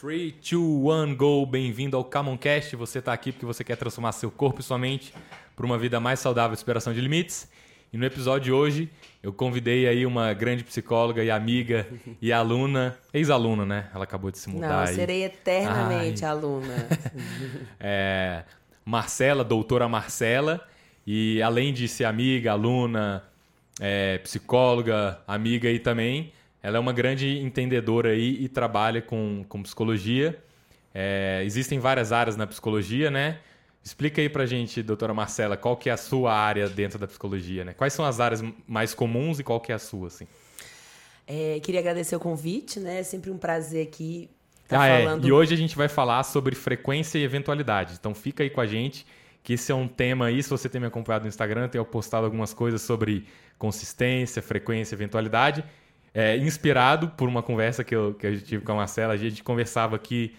3, 2, 1, go! Bem-vindo ao Camoncast. Você está aqui porque você quer transformar seu corpo e sua mente para uma vida mais saudável e superação de limites. E no episódio de hoje, eu convidei aí uma grande psicóloga e amiga e aluna, ex-aluna, né? Ela acabou de se mudar. Não, aí. serei eternamente Ai. aluna. é, Marcela, doutora Marcela. E além de ser amiga, aluna, é, psicóloga, amiga e também ela é uma grande entendedora aí e trabalha com, com psicologia. É, existem várias áreas na psicologia, né? Explica aí pra gente, doutora Marcela, qual que é a sua área dentro da psicologia, né? Quais são as áreas mais comuns e qual que é a sua, assim? É, queria agradecer o convite, né? É sempre um prazer aqui estar tá ah, falando... É. E hoje a gente vai falar sobre frequência e eventualidade. Então fica aí com a gente, que esse é um tema aí, se você tem me acompanhado no Instagram, tenho postado algumas coisas sobre consistência, frequência, eventualidade é, inspirado por uma conversa que eu, que eu tive com a Marcela. A gente conversava aqui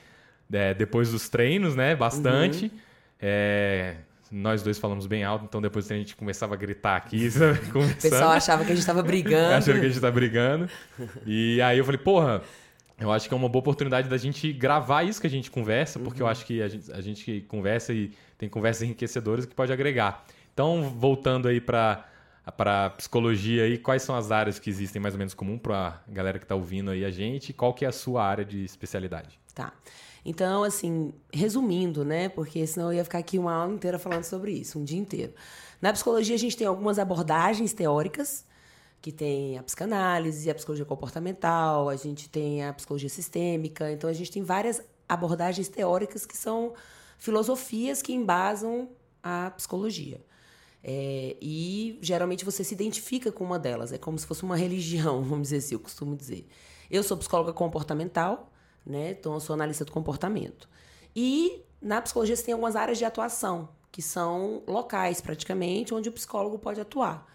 é, depois dos treinos, né? Bastante. Uhum. É, nós dois falamos bem alto, então depois a gente começava a gritar aqui. o pessoal achava que a gente estava brigando. Achando que a gente estava brigando. E aí eu falei, porra, eu acho que é uma boa oportunidade da gente gravar isso que a gente conversa, porque uhum. eu acho que a gente, a gente conversa e tem conversas enriquecedoras que pode agregar. Então, voltando aí para para psicologia aí, quais são as áreas que existem mais ou menos comum para a galera que está ouvindo aí a gente? Qual que é a sua área de especialidade? Tá. Então, assim, resumindo, né? Porque senão eu ia ficar aqui uma aula inteira falando sobre isso, um dia inteiro. Na psicologia, a gente tem algumas abordagens teóricas, que tem a psicanálise, a psicologia comportamental, a gente tem a psicologia sistêmica. Então, a gente tem várias abordagens teóricas que são filosofias que embasam a psicologia. É, e geralmente você se identifica com uma delas. É como se fosse uma religião, vamos dizer assim, eu costumo dizer. Eu sou psicóloga comportamental, né? Então eu sou analista do comportamento. E na psicologia você tem algumas áreas de atuação, que são locais praticamente, onde o psicólogo pode atuar.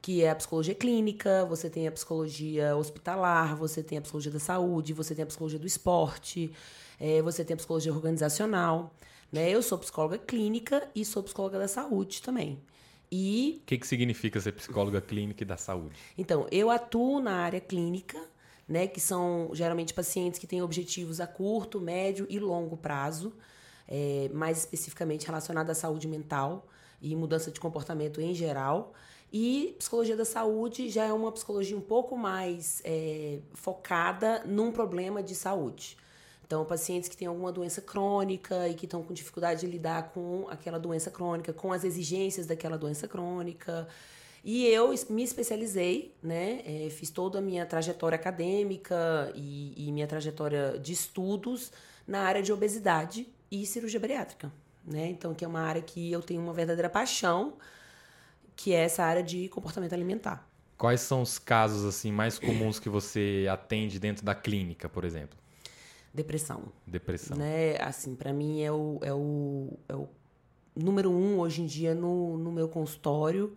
Que é a psicologia clínica, você tem a psicologia hospitalar, você tem a psicologia da saúde, você tem a psicologia do esporte, é, você tem a psicologia organizacional. Né? Eu sou psicóloga clínica e sou psicóloga da saúde também. E. O que, que significa ser psicóloga clínica e da saúde? Então, eu atuo na área clínica, né? Que são geralmente pacientes que têm objetivos a curto, médio e longo prazo, é, mais especificamente relacionado à saúde mental e mudança de comportamento em geral. E psicologia da saúde já é uma psicologia um pouco mais é, focada num problema de saúde. Então, pacientes que têm alguma doença crônica e que estão com dificuldade de lidar com aquela doença crônica, com as exigências daquela doença crônica. E eu me especializei, né? É, fiz toda a minha trajetória acadêmica e, e, minha trajetória de estudos na área de obesidade e cirurgia bariátrica, né? Então, que é uma área que eu tenho uma verdadeira paixão, que é essa área de comportamento alimentar. Quais são os casos assim mais comuns que você atende dentro da clínica, por exemplo? Depressão. Depressão. Né? Assim, para mim é o, é, o, é o número um hoje em dia no, no meu consultório.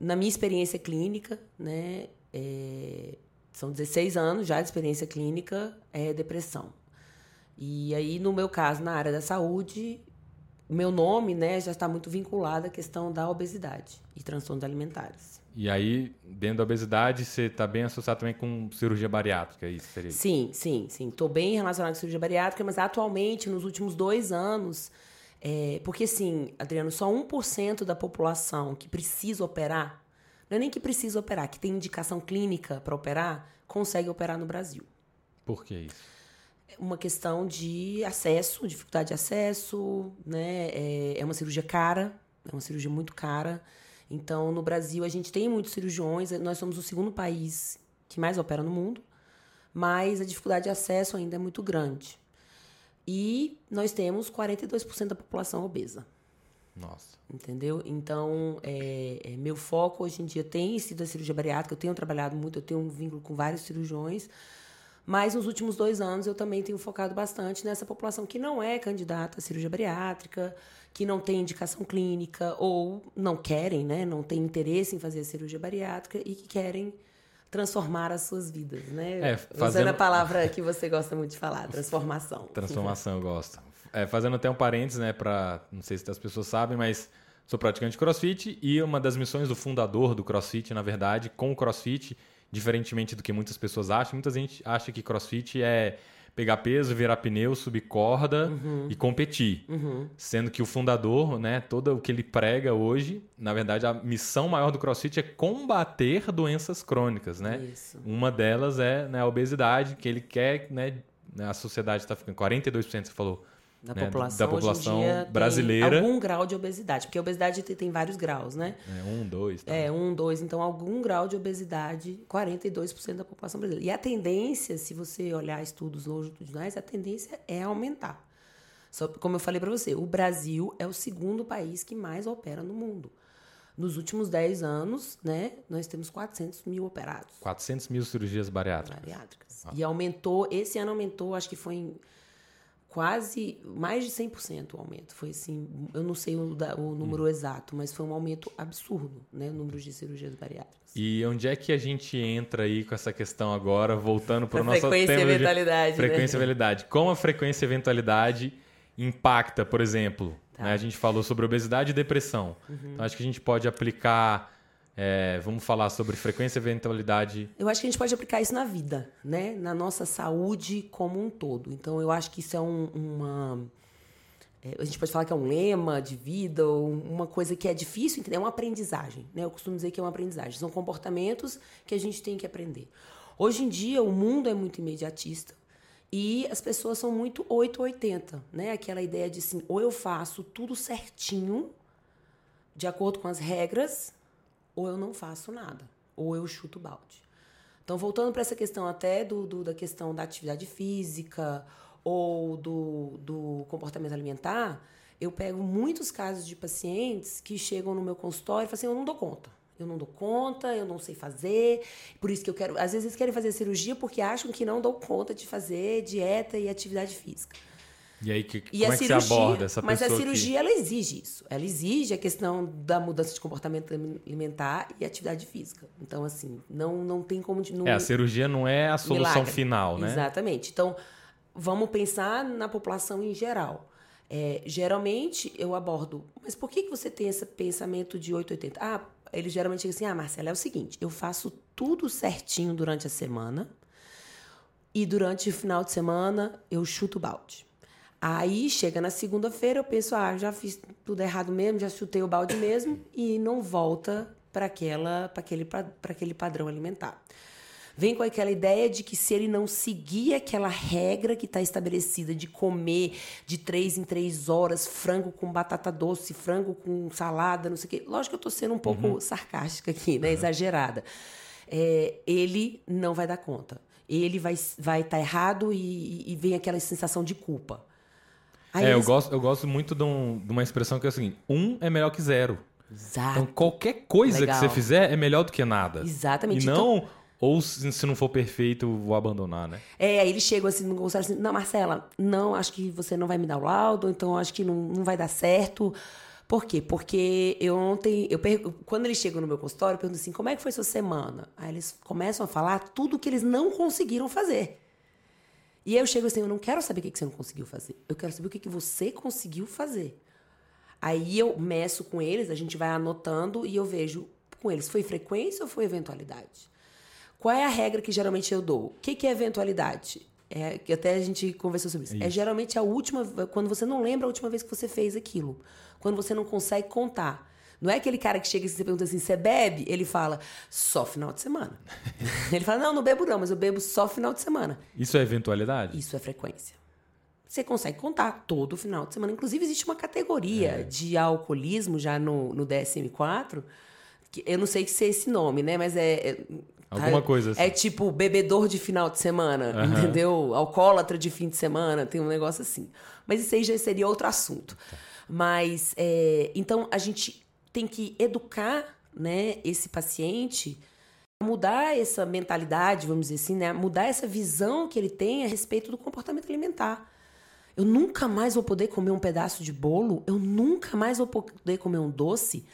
Na minha experiência clínica, né? É, são 16 anos já de experiência clínica, é depressão. E aí, no meu caso, na área da saúde, meu nome né, já está muito vinculado à questão da obesidade e transtornos alimentares. E aí, dentro da obesidade, você está bem associado também com cirurgia bariátrica, é isso seria? Sim, sim, sim. Estou bem relacionado com cirurgia bariátrica, mas atualmente, nos últimos dois anos, é, porque assim, Adriano, só 1% da população que precisa operar, não é nem que precisa operar, que tem indicação clínica para operar, consegue operar no Brasil. Por que isso? É uma questão de acesso, dificuldade de acesso, né? É, é uma cirurgia cara, é uma cirurgia muito cara. Então, no Brasil, a gente tem muitos cirurgiões, nós somos o segundo país que mais opera no mundo, mas a dificuldade de acesso ainda é muito grande. E nós temos 42% da população obesa. Nossa. Entendeu? Então, é, é, meu foco hoje em dia tem sido a cirurgia bariátrica. Eu tenho trabalhado muito, eu tenho um vínculo com vários cirurgiões. Mas nos últimos dois anos eu também tenho focado bastante nessa população que não é candidata à cirurgia bariátrica, que não tem indicação clínica ou não querem, né, não tem interesse em fazer cirurgia bariátrica e que querem transformar as suas vidas, né? É, fazendo... Usando a palavra que você gosta muito de falar, transformação. Transformação, eu gosto. É, fazendo até um parênteses, né, para não sei se as pessoas sabem, mas sou praticante de CrossFit e uma das missões do fundador do CrossFit, na verdade, com o CrossFit, diferentemente do que muitas pessoas acham, muita gente acha que CrossFit é pegar peso, virar pneu, subir corda Uhum. e competir. Sendo que o fundador, né, todo o que ele prega hoje, na verdade, a missão maior do CrossFit é combater doenças crônicas, né? Isso. Uma delas é né, a obesidade, que ele quer, né, a sociedade está ficando 42%, você falou. Da né, população, da população dia, brasileira. algum grau de obesidade, porque a obesidade tem, vários graus, né? né, um, dois, tá. É, um, dois, então algum grau de obesidade, 42% da população brasileira. E a tendência, se você olhar estudos longitudinais, a tendência é aumentar. Só, como eu falei para você, o Brasil é o segundo país que mais opera no mundo. Nos últimos 10 anos, né, nós temos 400 mil operados 400 mil cirurgias bariátricas. bariátricas. E aumentou, esse ano aumentou, acho que foi em quase mais de 100% o aumento. Foi assim, eu não sei o, o número exato, mas foi um aumento absurdo, né, o número de cirurgias bariátricas. E onde é que a gente entra aí com essa questão agora, voltando para o nosso frequência e tema de eventualidade, né? frequência e eventualidade. Como a frequência e eventualidade impacta, por exemplo, Tá. né, a gente falou sobre obesidade e depressão. Uhum. Então acho que a gente pode aplicar, é, vamos falar sobre frequência e eventualidade. Eu acho que a gente pode aplicar isso na vida, né? Na nossa saúde como um todo. Então, eu acho que isso é um- uma. é, a gente pode falar que é um lema de vida, ou uma coisa que é difícil entender, é uma aprendizagem. Né? Eu costumo dizer que é uma aprendizagem. São comportamentos que a gente tem que aprender. Hoje em dia, o mundo é muito imediatista e as pessoas são muito 880, né? Aquela ideia de assim, ou eu faço tudo certinho, de acordo com as regras, ou eu não faço nada, ou eu chuto balde. Então, voltando para essa questão até do, do- da questão da atividade física ou do, do comportamento alimentar, eu pego muitos casos de pacientes que chegam no meu consultório e falam assim, eu não dou conta. Eu não dou conta, eu não sei fazer, por isso que eu quero... Às vezes eles querem fazer cirurgia porque acham que não dou conta de fazer dieta e atividade física. E aí, que, E como a é que cirurgia, você aborda essa mas pessoa a cirurgia ela exige isso. Ela exige a questão da mudança de comportamento alimentar e atividade física. Então assim, não não tem como não, que... É, a cirurgia não é a solução milagre. final, né? Exatamente. Então, vamos pensar na população em geral. É, geralmente eu abordo, mas por que, que você tem esse pensamento de 880? Ah, eles geralmente dizem assim: ah, Marcela, é o seguinte, eu faço tudo certinho durante a semana e durante o final de semana eu chuto o balde. Aí chega na segunda-feira, eu penso, ah, já fiz tudo errado mesmo, já chutei o balde mesmo, e não volta para aquela para aquele, pra aquele padrão alimentar. Vem com aquela ideia de que se ele não seguir aquela regra que está estabelecida de comer de três em três horas frango com batata doce, frango com salada, não sei o quê. Lógico que eu estou sendo um pouco sarcástica aqui, né? Exagerada. É, ele não vai dar conta. Ele vai estar vai tá errado e, e vem aquela sensação de culpa. Aí É, eu eles- gosto, eu gosto muito de, um- de uma expressão que é seguinte: um é melhor que zero. Exato. Então, qualquer coisa Legal. que você fizer é melhor do que nada. Exatamente. E Então- não, ou se, não for perfeito, vou abandonar, né? É, aí eles chegam assim no consultório assim, não, Marcela, não, acho que você não vai me dar o laudo, então acho que não, não vai dar certo. Por quê? Porque eu ontem, eu pergu- quando eles chegam no meu consultório, eu pergunto assim, como é que foi sua semana? Aí eles começam a falar tudo que eles não conseguiram fazer. E aí eu chego assim, eu não quero saber o que você não conseguiu fazer. Eu quero saber o que você conseguiu fazer. Aí eu meço com eles, a gente vai anotando e eu vejo com eles, foi frequência ou foi eventualidade? Qual é a regra que geralmente eu dou? O que, que é eventualidade? É, que até a gente conversou sobre isso. É geralmente a última, quando você não lembra a última vez que você fez aquilo. Quando você não consegue contar. Não é aquele cara que chega e você pergunta assim, você bebe? Ele fala, só final de semana. Ele fala, não, não bebo não, mas eu bebo só final de semana. Isso é eventualidade? Isso é frequência. Você consegue contar todo final de semana. Inclusive, existe uma categoria É. de alcoolismo já no, no DSM-4, que eu não sei se é esse nome, né? Mas é. é- Alguma coisa assim. É tipo bebedor de final de semana, entendeu? Alcoólatra de fim de semana, tem um negócio assim. Mas isso aí já seria outro assunto. Mas, é, então, a gente tem que educar né, esse paciente mudar essa mentalidade, vamos dizer assim, né? Mudar essa visão que ele tem a respeito do comportamento alimentar. Eu nunca mais vou poder comer um pedaço de bolo, eu nunca mais vou poder comer um doce.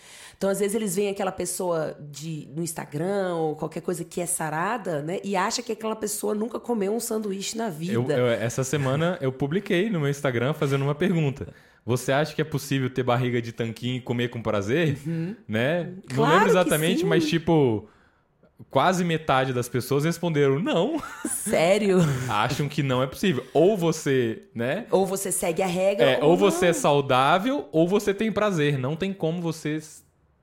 Então, às vezes, eles veem aquela pessoa de, no Instagram ou qualquer coisa que é sarada, né? E acha que aquela pessoa nunca comeu um sanduíche na vida. Eu- eu- essa semana eu publiquei no meu Instagram fazendo uma pergunta. Você acha que é possível ter barriga de tanquinho e comer com prazer? Né? Não Uhum. Claro lembro que exatamente, mas tipo. quase metade das pessoas responderam não. Sério? Acham que não é possível. Ou você, né? Ou você segue a regra. É, ou, ou você é saudável, ou você tem prazer. Não tem como você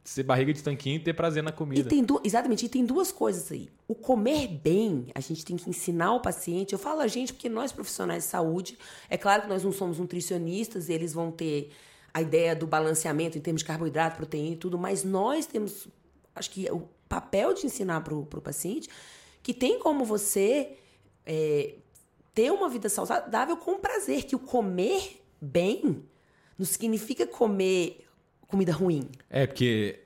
ser barriga de tanquinho e ter prazer na comida. E tem du... Exatamente, e tem duas coisas aí. O comer bem, a gente tem que ensinar o paciente. Eu falo a gente porque nós profissionais de saúde, é claro que nós não somos nutricionistas, eles vão ter a ideia do balanceamento em termos de carboidrato, proteína e tudo, mas nós temos, acho que o papel de ensinar para o paciente que tem como você é, ter uma vida saudável com prazer, que o comer bem não significa comer comida ruim. É, porque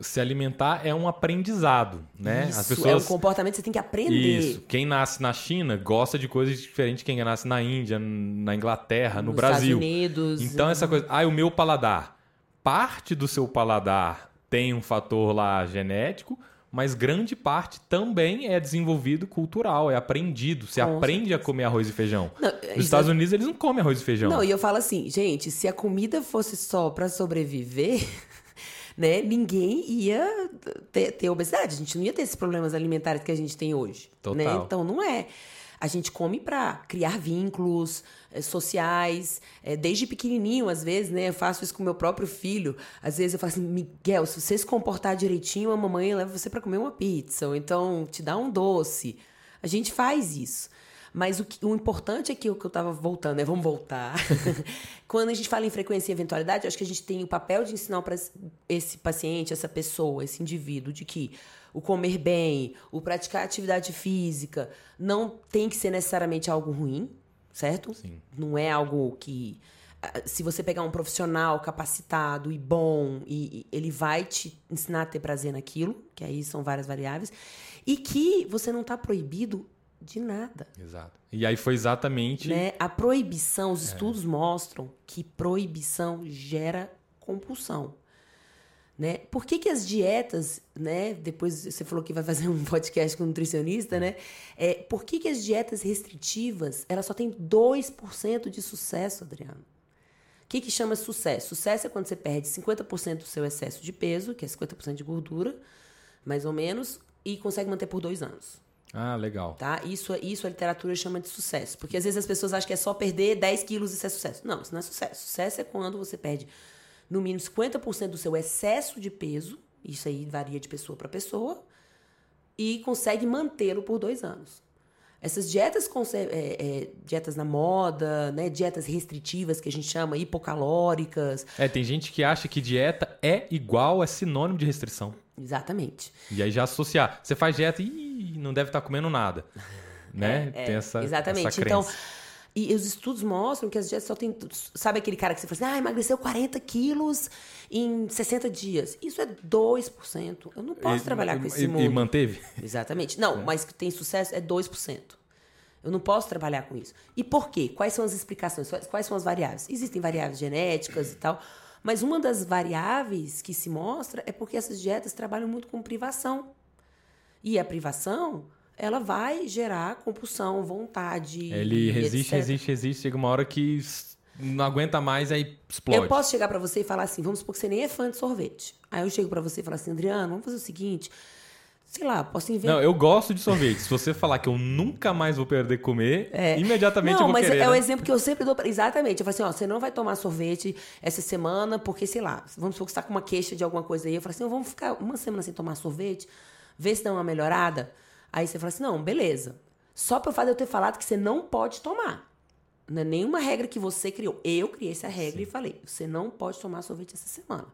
se alimentar é um aprendizado, né? Isso, As pessoas... é um comportamento que você tem que aprender. Isso. Quem nasce na China gosta de coisas diferentes de quem nasce na Índia, na Inglaterra, no Nos Brasil. Estados Unidos. Então, essa coisa... Ah, o meu paladar. Parte do seu paladar tem um fator lá genético, mas grande parte também é desenvolvido cultural, é aprendido. Você Com aprende certeza. a comer arroz e feijão. Não, Nos Estados Unidos eles não comem arroz e feijão. Não, e eu falo assim, gente, se a comida fosse só para sobreviver, né, ninguém ia ter, ter, obesidade. A gente não ia ter esses problemas alimentares que a gente tem hoje. Né? Total. Né? Então não é. A gente come para criar vínculos é, sociais, é, desde pequenininho, às vezes, né? Eu faço isso com meu próprio filho. Às vezes eu falo assim, Miguel, se você se comportar direitinho, a mamãe leva você para comer uma pizza, ou então te dá um doce. A gente faz isso. Mas o, que, o importante é que o que eu estava voltando, né? Vamos voltar. Quando a gente fala em frequência e eventualidade, acho que a gente tem o papel de ensinar para esse paciente, essa pessoa, esse indivíduo, de que o comer bem, o praticar atividade física, não tem que ser necessariamente algo ruim, certo? Sim. Não é algo que. Ah, se você pegar um profissional capacitado e bom, e, e ele vai te ensinar a ter prazer naquilo, que aí são várias variáveis, e que você não está proibido de nada. Exato. E aí foi exatamente. Né? A proibição, os é. estudos mostram que proibição gera compulsão. Né? Por que, que as dietas, né? Depois você falou que vai fazer um podcast com um nutricionista, né? É, por que, que as dietas restritivas elas só têm 2% de sucesso, Adriano? O que, que chama sucesso? Sucesso é quando você perde 50% do seu excesso de peso, que é 50% de gordura, mais ou menos, e consegue manter por dois anos. Ah, legal. Tá? Isso, isso a literatura chama de sucesso. Porque às vezes as pessoas acham que é só perder 10 quilos e isso é sucesso. Não, isso não é sucesso. Sucesso é quando você perde no mínimo 50% do seu excesso de peso, isso aí varia de pessoa para pessoa, e consegue mantê-lo por dois anos. Essas dietas, é, é, dietas na moda, né, dietas restritivas que a gente chama hipocalóricas. É, tem gente que acha que dieta é igual, é sinônimo de restrição. Exatamente. E aí já associar. Você faz dieta e não deve estar comendo nada. Né? É, tem essa, exatamente. Essa então, e os estudos mostram que as dietas só tem. Sabe aquele cara que você fala assim, ah, emagreceu 40 quilos em 60 dias? Isso é 2%. Eu não posso e, trabalhar com esse e, mundo. E manteve? Exatamente. Não, é. mas que tem sucesso é 2%. Eu não posso trabalhar com isso. E por quê? Quais são as explicações? Quais são as variáveis? Existem variáveis genéticas e tal, mas uma das variáveis que se mostra é porque essas dietas trabalham muito com privação. E a privação ela vai gerar compulsão, vontade. Ele resiste, etc. resiste, resiste. Chega uma hora que não aguenta mais, aí explode. Eu posso chegar para você e falar assim: vamos supor que você nem é fã de sorvete. Aí eu chego para você e falo assim: Adriano, vamos fazer o seguinte. Sei lá, posso inventar. Não, eu gosto de sorvete. Se você falar que eu nunca mais vou perder comer, é. imediatamente não, eu vou mas querer. É né? o exemplo que eu sempre dou. Pra... Exatamente. Eu falo assim: ó, você não vai tomar sorvete essa semana, porque, sei lá, vamos supor que você tá com uma queixa de alguma coisa aí. Eu falo assim: vamos ficar uma semana sem tomar sorvete, ver se dá uma melhorada. Aí você fala assim: não, beleza. Só pelo fato de eu ter falado que você não pode tomar. Não é nenhuma regra que você criou. Eu criei essa regra Sim. e falei: você não pode tomar sorvete essa semana.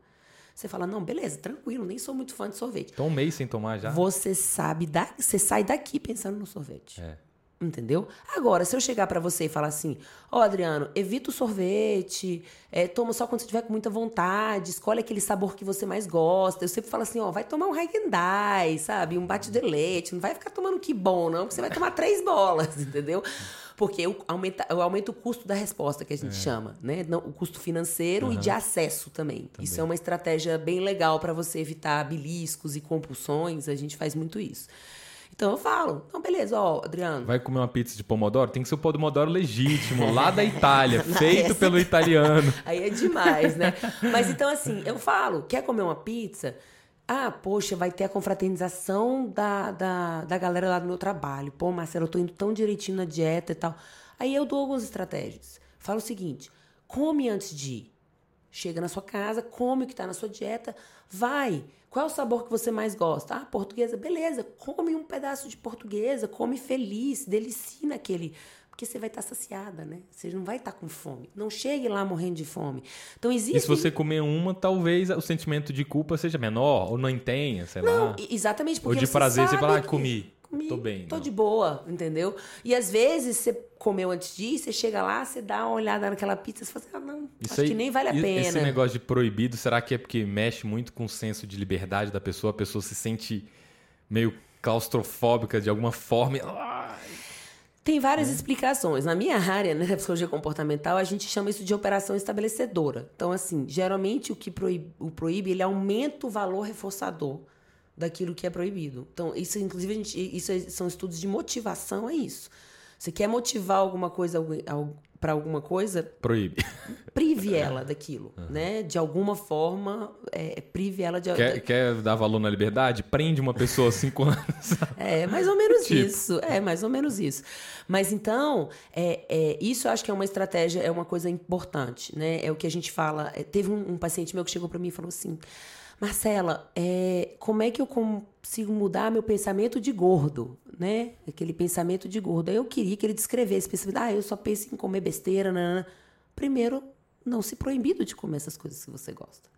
Você fala, não, beleza, tranquilo, nem sou muito fã de sorvete. Tô um mês sem tomar já. Você sabe, da, você sai daqui pensando no sorvete. É. Entendeu? Agora, se eu chegar para você e falar assim, ó, oh, Adriano, evita o sorvete, é, toma só quando você tiver com muita vontade, escolhe aquele sabor que você mais gosta. Eu sempre falo assim, ó, vai tomar um Häagen-Dazs, sabe? Um bate de leite, não vai ficar tomando que bom, não, porque você vai tomar três bolas, entendeu? Porque aumenta, aumenta o custo da resposta que a gente é. chama, né? Não, o custo financeiro uhum. e de acesso também. também. Isso é uma estratégia bem legal para você evitar beliscos e compulsões. A gente faz muito isso. Então eu falo, então beleza, ó, Adriano. Vai comer uma pizza de pomodoro? Tem que ser o pomodoro legítimo, lá da Itália, feito essa... pelo italiano. Aí é demais, né? Mas então assim, eu falo, quer comer uma pizza? Ah, poxa, vai ter a confraternização da, da, da galera lá do meu trabalho. Pô, Marcelo, eu tô indo tão direitinho na dieta e tal. Aí eu dou algumas estratégias. Falo o seguinte: come antes de ir. Chega na sua casa, come o que está na sua dieta, vai. Qual é o sabor que você mais gosta? Ah, portuguesa, beleza. Come um pedaço de portuguesa, come feliz, delicie naquele. Porque você vai estar saciada, né? Você não vai estar com fome. Não chegue lá morrendo de fome. Então existe. E se você comer uma, talvez o sentimento de culpa seja menor, ou não tenha, sei não, lá. Exatamente, porque. Ou de você prazer, você fala, ah, comi. Comi, tô bem. Tô não. de boa, entendeu? E às vezes você comeu antes ir, você chega lá, você dá uma olhada naquela pizza e você fala assim, ah, não, Isso acho aí, que nem vale a pena. Esse negócio de proibido, será que é porque mexe muito com o senso de liberdade da pessoa? A pessoa se sente meio claustrofóbica de alguma forma. Tem várias é. explicações. Na minha área, né, psicologia comportamental, a gente chama isso de operação estabelecedora. Então, assim, geralmente o que proíbe, o proíbe, ele aumenta o valor reforçador daquilo que é proibido. Então, isso, inclusive, a gente, isso é, são estudos de motivação, é isso. Você quer motivar alguma coisa para alguma coisa? Proíbe. Prive ela daquilo, uhum. né? De alguma forma, é, prive ela de... Quer, quer dar valor na liberdade? Prende uma pessoa cinco anos. É, mais ou menos tipo. isso. É, mais ou menos isso. Mas então, é, é, isso eu acho que é uma estratégia, é uma coisa importante, né? É o que a gente fala. É, teve um, um paciente meu que chegou para mim e falou assim... Marcela, é, como é que eu consigo mudar meu pensamento de gordo, né? Aquele pensamento de gordo. Eu queria que ele descrevesse, pensamento, ah, eu só penso em comer besteira, nanana. Primeiro, não se proibido de comer essas coisas que você gosta.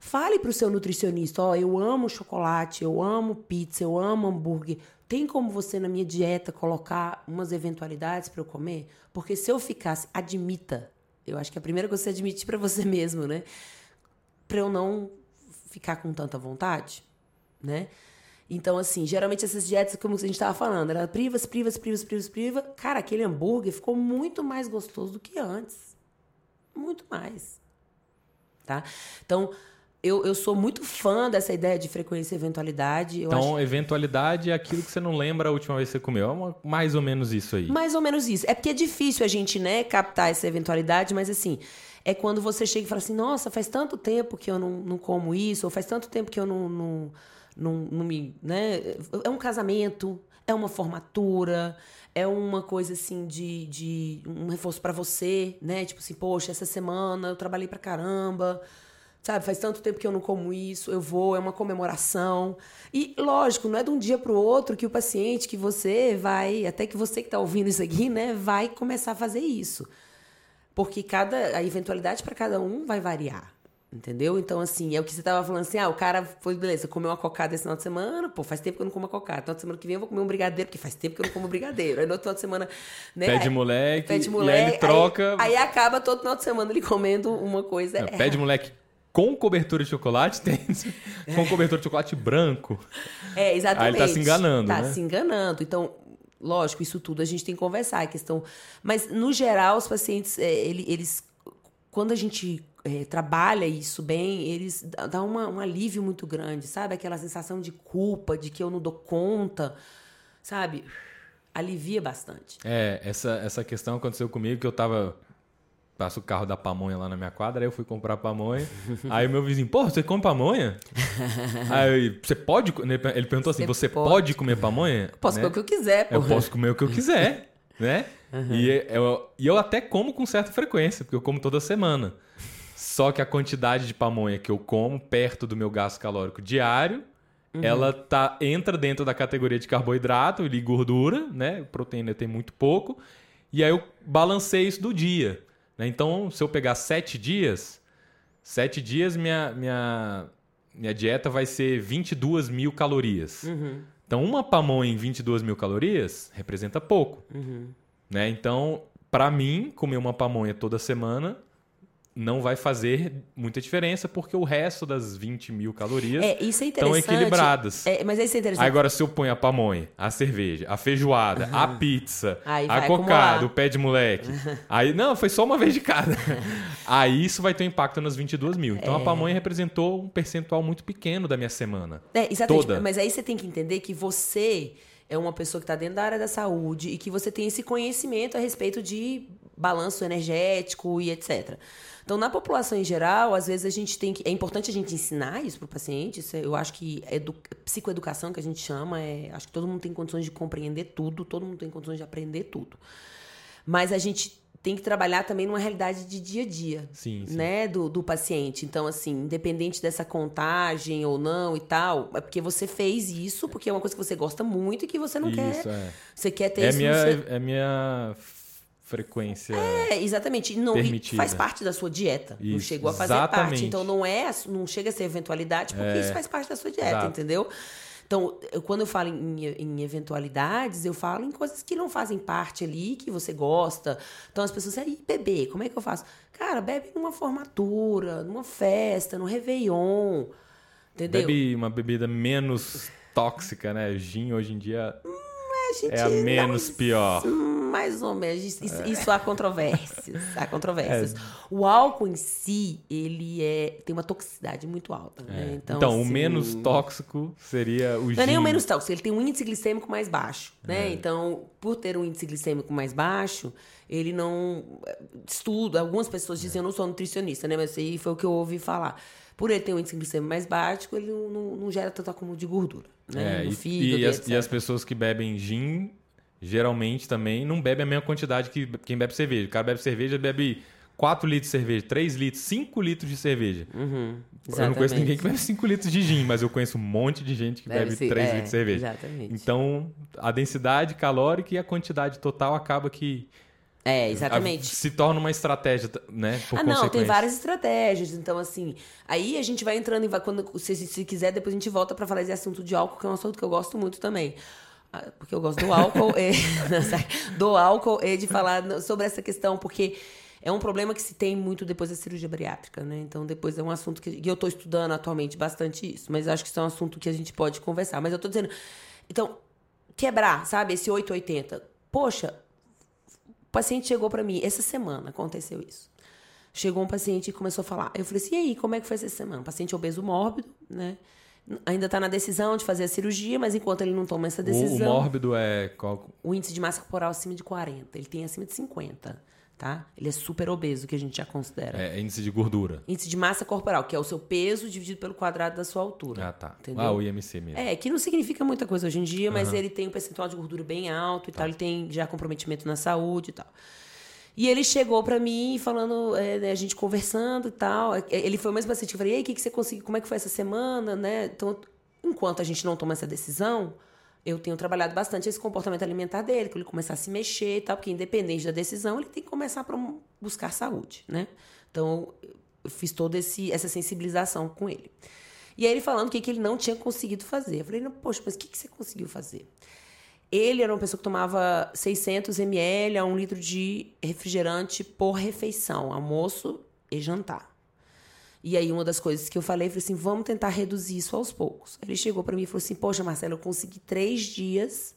Fale para o seu nutricionista, ó, oh, eu amo chocolate, eu amo pizza, eu amo hambúrguer. Tem como você na minha dieta colocar umas eventualidades para eu comer? Porque se eu ficasse, admita. Eu acho que a primeira coisa é você admitir para você mesmo, né? Para eu não ficar com tanta vontade, né? Então, assim, geralmente essas dietas, como a gente estava falando, era privas, privas, privas, privas, priva. Cara, aquele hambúrguer ficou muito mais gostoso do que antes. Muito mais. Tá? Então, eu, eu sou muito fã dessa ideia de frequência e eventualidade. Eu então, acho... eventualidade é aquilo que você não lembra a última vez que você comeu. É uma, mais ou menos isso aí. Mais ou menos isso. É porque é difícil a gente, né, captar essa eventualidade, mas assim, é quando você chega e fala assim, nossa, faz tanto tempo que eu não, não como isso, ou faz tanto tempo que eu não, não, não, não me. Né? É um casamento, é uma formatura, é uma coisa assim de, de um reforço para você, né? Tipo assim, poxa, essa semana eu trabalhei pra caramba. Sabe, faz tanto tempo que eu não como isso, eu vou, é uma comemoração. E, lógico, não é de um dia para o outro que o paciente, que você vai, até que você que está ouvindo isso aqui, né, vai começar a fazer isso. Porque cada a eventualidade para cada um vai variar. Entendeu? Então, assim, é o que você tava falando assim: ah, o cara foi, beleza, comeu uma cocada esse final de semana, pô, faz tempo que eu não como uma cocada. De semana que vem eu vou comer um brigadeiro, porque faz tempo que eu não como brigadeiro. Aí no outro final de semana, né? Pede aí, moleque, pede moleque, ele troca. Aí, aí, acaba todo final de semana ele comendo uma coisa. Não, pede moleque com cobertura de chocolate, tem com cobertura de chocolate branco. É, exatamente. Aí ele tá se enganando, tá né? se enganando. Então, lógico, isso tudo a gente tem que conversar, a questão. Mas, no geral, os pacientes, é, eles. Quando a gente é, trabalha isso bem, eles dá uma, um alívio muito grande, sabe? Aquela sensação de culpa, de que eu não dou conta, sabe? Alivia bastante. É, essa, essa questão aconteceu comigo que eu tava. Passo o carro da pamonha lá na minha quadra, aí eu fui comprar pamonha. aí o meu vizinho, pô, você come pamonha? aí você pode. Ele perguntou assim: você, você pode. pode. comer pamonha? Posso né? comer o que eu quiser, pô. Eu posso comer o que eu quiser, né? Uhum. E eu, e eu até como com certa frequência, porque eu como toda semana. Só que a quantidade de pamonha que eu como perto do meu gasto calórico diário, uhum. ela tá, entra dentro da categoria de carboidrato e gordura, né? Proteína tem muito pouco. E aí eu balancei isso do dia. Né? Então, se eu pegar sete dias, sete dias minha, minha, minha dieta vai ser 22 mil calorias. Uhum. Então, uma pamonha em 22 mil calorias representa pouco. Uhum. Né? Então, para mim, comer uma pamonha toda semana não vai fazer muita diferença porque o resto das 20 mil calorias é, isso é estão equilibradas. É, mas isso é interessante. Agora, se eu ponho a pamonha, a cerveja, a feijoada, uhum. a pizza, aí a cocada, o pé de moleque. Uhum. Aí, não, foi só uma vez de cada. aí isso vai ter um impacto nas 22 mil. Então a é. pamonha representou um percentual muito pequeno da minha semana. É, exatamente. Toda. Mas aí você tem que entender que você é uma pessoa que está dentro da área da saúde e que você tem esse conhecimento a respeito de balanço energético e etc. Então, na população em geral, às vezes a gente tem que. É importante a gente ensinar isso para o paciente. Isso é, eu acho que edu, psicoeducação, que a gente chama, é, acho que todo mundo tem condições de compreender tudo, todo mundo tem condições de aprender tudo. Mas a gente tem que trabalhar também numa realidade de dia a dia, sim, sim. né, do, do paciente. Então, assim, independente dessa contagem ou não e tal, é porque você fez isso, porque é uma coisa que você gosta muito e que você não isso, quer. É. Você quer ter é isso. Minha, seu... É frequência frequência. É, exatamente. Não, faz parte da sua dieta. Isso, não chegou a fazer exatamente. parte. Então não é, não chega a ser eventualidade, porque é. isso faz parte da sua dieta, Exato. entendeu? Então, eu, quando eu falo em, em, eventualidades, eu falo em coisas que não fazem parte ali, que você gosta. Então as pessoas dizem, beber, como é que eu faço? Cara, bebe numa formatura, numa festa, no Réveillon. Entendeu? Bebe uma bebida menos tóxica, né? Gin hoje em dia gente, é a menos mais, pior. Mais ou menos. Isso, é. isso há controvérsias. Há controvérsias. É. O álcool em si, ele é, tem uma toxicidade muito alta. É. Né? Então, então assim, o menos tóxico seria o Não gin. é nem o menos tóxico, ele tem um índice glicêmico mais baixo. Né? Então, por ter um índice glicêmico mais baixo, ele não. Estuda. Algumas pessoas dizem, eu não sou nutricionista, né? Mas aí foi o que eu ouvi falar por ele ter um índice glicêmico mais baixo, ele não, não, não gera tanto acúmulo de gordura. Né? É, no e, fígado, e, as, e, as, pessoas que bebem gin, geralmente também não bebem a mesma quantidade que quem bebe cerveja. O cara bebe cerveja, bebe 4 litros de cerveja, 3 litros, 5 litros de cerveja. Uhum, eu não conheço ninguém que bebe 5 litros de gin, mas eu conheço um monte de gente que bebe ser, 3 é, litros de cerveja. Exatamente. Então, a densidade calórica e a quantidade total acaba que é, exatamente. Se torna uma estratégia, né? Por ah, não, tem várias estratégias. Então, assim, aí a gente vai entrando e vai, quando, se, se quiser, depois a gente volta para falar desse assunto de álcool, que é um assunto que eu gosto muito também. Ah, porque eu gosto do álcool, e, do álcool e de falar sobre essa questão, porque é um problema que se tem muito depois da cirurgia bariátrica, né? Então, depois é um assunto que, que eu estou estudando atualmente bastante isso, mas acho que isso é um assunto que a gente pode conversar. Mas eu estou dizendo, então, quebrar, sabe, esse 880. Poxa, o paciente chegou para mim, essa semana aconteceu isso. Chegou um paciente e começou a falar. Eu falei assim, e aí, como é que foi essa semana? paciente obeso mórbido, né? Ainda está na decisão de fazer a cirurgia, mas enquanto ele não toma essa decisão... O, o mórbido é qual? O índice de massa corporal acima de 40. Ele tem acima de 50 tá? Ele é super obeso, que a gente já considera. É índice de gordura. Índice de massa corporal, que é o seu peso dividido pelo quadrado da sua altura. Ah, tá. Entendeu? Ah, o IMC mesmo. É, que não significa muita coisa hoje em dia, mas uhum. ele tem um percentual de gordura bem alto e tá. tal, ele tem já comprometimento na saúde e tal. E ele chegou para mim falando, é, né, a gente conversando e tal. É, ele foi o mesmo paciente que eu falei, ei, o que, que você conseguiu? Como é que foi essa semana, né? Então, enquanto a gente não toma essa decisão, eu tenho trabalhado bastante esse comportamento alimentar dele, que ele começar a se mexer e tal, porque independente da decisão, ele tem que começar a buscar saúde, né? Então, eu fiz toda esse, essa sensibilização com ele. E aí ele falando o que, que ele não tinha conseguido fazer. Eu falei, poxa, mas o que, que você conseguiu fazer? Ele era uma pessoa que tomava 600 ml a um litro de refrigerante por refeição, almoço e jantar. E aí, uma das coisas que eu falei, foi assim: vamos tentar reduzir isso aos poucos. Ele chegou para mim e falou assim: Poxa, Marcelo, eu consegui três dias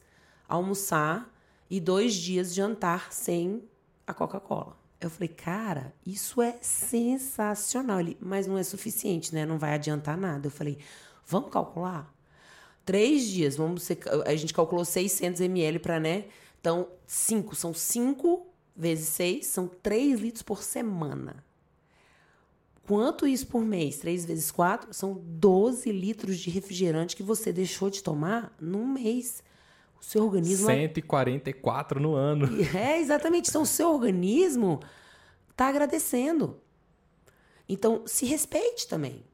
almoçar e dois dias jantar sem a Coca-Cola. Eu falei, cara, isso é sensacional. Ele, mas não é suficiente, né? Não vai adiantar nada. Eu falei, vamos calcular? Três dias, vamos ser, a gente calculou 600 ml para, né? Então, cinco, são cinco vezes seis, são três litros por semana. Quanto isso por mês? 3 vezes 4 são 12 litros de refrigerante que você deixou de tomar num mês. O seu organismo. 144 no ano. É, exatamente. Então, o seu organismo está agradecendo. Então, se respeite também.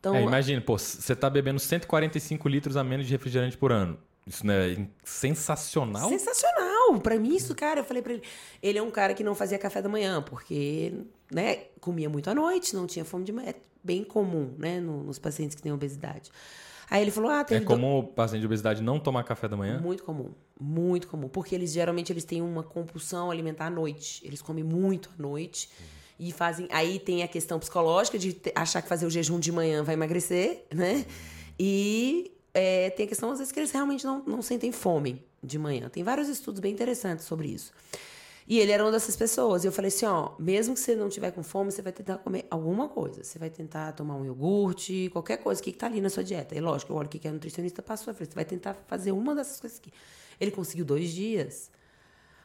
Então, é, imagina, pô, você está bebendo 145 litros a menos de refrigerante por ano. Isso não é sensacional? Sensacional! Para mim, isso, cara, eu falei para ele. Ele é um cara que não fazia café da manhã, porque, né, comia muito à noite, não tinha fome de manhã. É bem comum, né, nos pacientes que têm obesidade. Aí ele falou: ah, tem. É comum o paciente de obesidade não tomar café da manhã? Muito comum. Muito comum. Porque eles geralmente eles têm uma compulsão alimentar à noite. Eles comem muito à noite. Uhum. E fazem. Aí tem a questão psicológica de achar que fazer o jejum de manhã vai emagrecer, né? E é, tem a questão, às vezes, que eles realmente não, não sentem fome de manhã. Tem vários estudos bem interessantes sobre isso. E ele era uma dessas pessoas. E eu falei assim: ó, mesmo que você não tiver com fome, você vai tentar comer alguma coisa. Você vai tentar tomar um iogurte, qualquer coisa que está ali na sua dieta. E lógico, eu olho o que a nutricionista passou. Eu falei: você vai tentar fazer uma dessas coisas aqui. Ele conseguiu dois dias.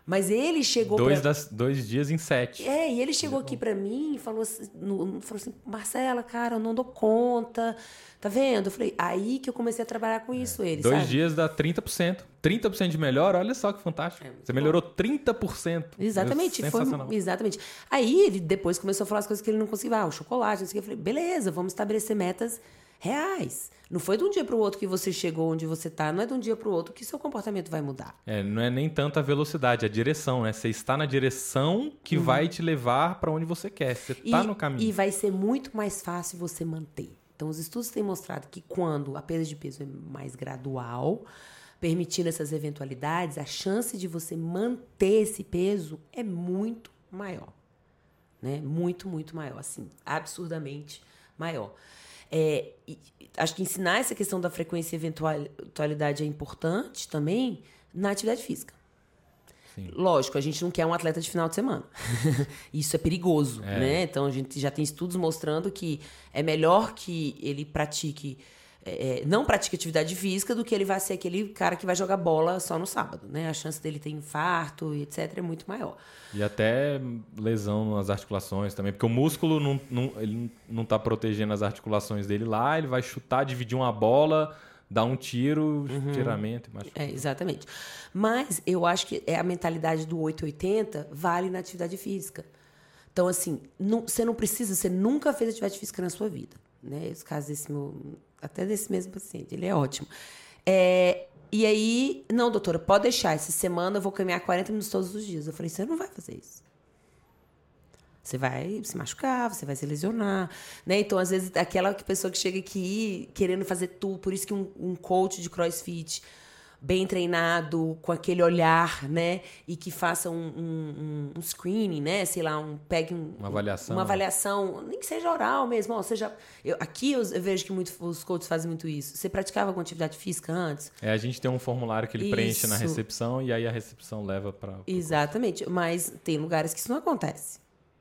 Mas ele chegou dois, pra... das, dois dias em sete. É, e ele chegou aqui para mim e falou assim, no, falou assim, Marcela, cara, eu não dou conta. Tá vendo? Eu falei, aí que eu comecei a trabalhar com isso, ele, Dois sabe? dias dá 30%. 30% de melhor, olha só que fantástico. É Você melhorou 30%. Exatamente, É foi exatamente. Aí ele depois começou a falar as coisas que ele não conseguia, ah, o chocolate, não sei o que. Eu falei, beleza, vamos estabelecer metas reais. Não foi de um dia para o outro que você chegou onde você tá, não é de um dia para o outro que seu comportamento vai mudar. É, não é nem tanto a velocidade, é a direção, né? Você está na direção que vai te levar para onde você quer. Você Uhum. Está no caminho. e vai ser muito mais fácil você manter. Então, os estudos têm mostrado que quando a perda de peso é mais gradual, permitindo essas eventualidades, a chance de você manter esse peso é muito maior. Né? Muito, muito maior. Assim, absurdamente maior. É, acho que ensinar essa questão da frequência e eventualidade é importante também na atividade física. Sim. Lógico, a gente não quer um atleta de final de semana. Isso é perigoso, né? Então a gente já tem estudos mostrando que é melhor que ele pratique, é, é, não pratique atividade física do que ele vai ser aquele cara que vai jogar bola só no sábado, né? A chance dele ter infarto e etc é muito maior. E até lesão nas articulações também, porque o músculo não, não, ele não tá protegendo as articulações dele lá, ele vai chutar, dividir uma bola, dar um tiro, Uhum. tiramento machuca. É, exatamente. Mas eu acho que é a mentalidade do 880 vale na atividade física. Então, assim, não- você não precisa, você nunca fez atividade física na sua vida. Né? Esse caso desse meu, até desse mesmo paciente, ele é ótimo. É, e aí, não, doutora, pode deixar, essa semana eu vou caminhar 40 minutos todos os dias. Eu falei, você não vai fazer isso. Você vai se machucar, você vai se lesionar, né? Então, às vezes, aquela pessoa que chega aqui querendo fazer tudo, por isso que um, um coach de crossfit bem treinado, com aquele olhar, né? E que faça um, um, um screening, né? Sei lá, um, pegue um, Uma avaliação. Uma avaliação, nem que seja oral mesmo. Ó, seja, eu, aqui eu, eu vejo que muito, os coaches fazem muito isso. Você praticava alguma atividade física antes? É, a gente tem um formulário que ele preenche na Isso. recepção e aí a recepção leva para. Exatamente, mas tem lugares que isso não acontece.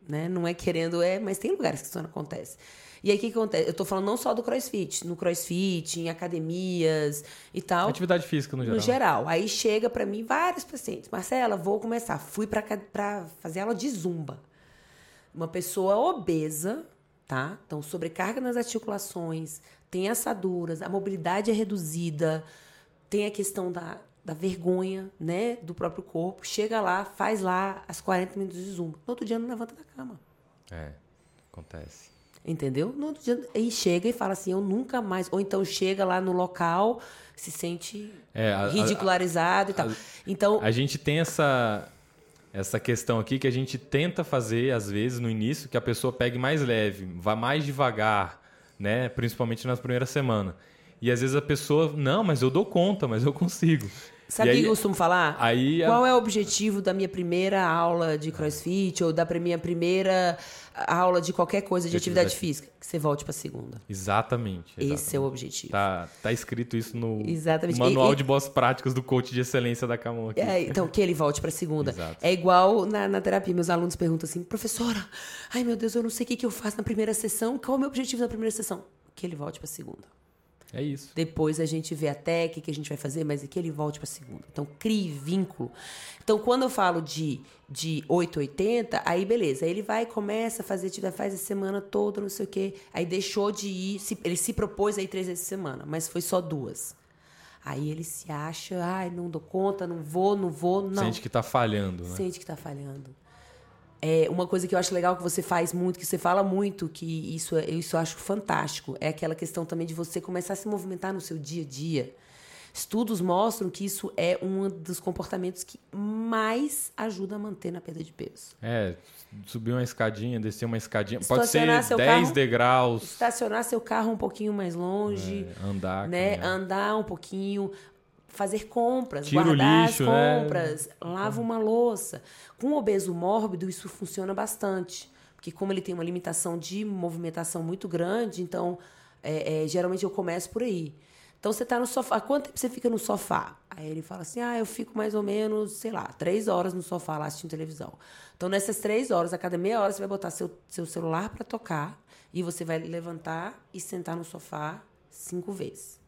Né? Não é querendo, é, mas tem lugares que isso não acontece. E aí o que, que acontece? Eu tô falando não só do crossfit, no crossfit, em academias e tal. Atividade física no geral. No geral. Aí chega pra mim vários pacientes. Marcela, vou começar. Fui pra fazer aula de zumba. Uma pessoa obesa, tá? Então, sobrecarga nas articulações, tem assaduras, a mobilidade é reduzida, tem a questão da, da vergonha, né? Do próprio corpo. Chega lá, faz lá as 40 minutos de zumba. No outro dia não levanta da cama. É, acontece. Entendeu? No outro dia, aí chega e fala assim, eu nunca mais. Ou então chega lá no local, se sente É, a- a- ridicularizado e tal. Então, A gente tem essa, essa questão aqui que a gente tenta fazer, às vezes, no início, que a pessoa pegue mais leve, vá mais devagar, né? Principalmente nas primeiras semanas. E às vezes a pessoa, não, mas eu dou conta, mas eu consigo. Sabe o que eu costumo falar? aí a- Qual é o objetivo da minha primeira aula de crossfit ou da minha primeira aula de qualquer coisa de, De atividade, atividade física? Que você volte pra segunda. Exatamente. Esse é exatamente. o objetivo. Tá, tá escrito isso no Exatamente. manual E- e- de boas práticas do coach de excelência da Camon aqui. É, então, que ele volte pra segunda. Exato. É igual na, na terapia, meus alunos perguntam assim, professora, ai meu Deus, eu não sei o que, que eu faço na primeira sessão. Qual é o meu objetivo na primeira sessão? Que ele volte pra segunda. É isso. Depois a gente vê a técnica que a gente vai fazer, mas é que ele volte para segunda. Então, crie vínculo. Então, quando eu falo de, de 880, aí beleza. Aí ele vai começa a fazer faz a semana toda, não sei o quê. Aí deixou de ir, se- ele se propôs a ir três vezes por semana, mas foi só duas. Aí ele se acha, ai, não dou conta, não vou, não vou, não. Sente que tá falhando, né? Sente que tá falhando. É, uma coisa que eu acho legal que você faz muito, que você fala muito, que isso, é- isso eu acho fantástico, é aquela questão também de você começar a se movimentar no seu dia a dia. Estudos mostram que isso é um dos comportamentos que mais ajuda a manter na perda de peso. É, subir uma escadinha, descer uma escadinha. Pode ser Estacionar seu 10 carro- degraus. Estacionar seu carro um pouquinho mais longe, é, andar. né? caminhar. Andar um pouquinho, fazer compras, Tira o guardar lixo, as né? compras, lava uma louça. Com o obeso mórbido, isso funciona bastante. Porque como ele tem uma limitação de movimentação muito grande, então é, é, geralmente eu começo por aí. Então você está no sofá. Quanto tempo você fica no sofá? Aí ele fala assim: ah, eu fico mais ou menos, sei lá, três horas no sofá lá assistindo televisão. Então, nessas três horas, a cada meia hora, você vai botar seu, seu celular para tocar e você vai levantar e sentar no sofá cinco vezes.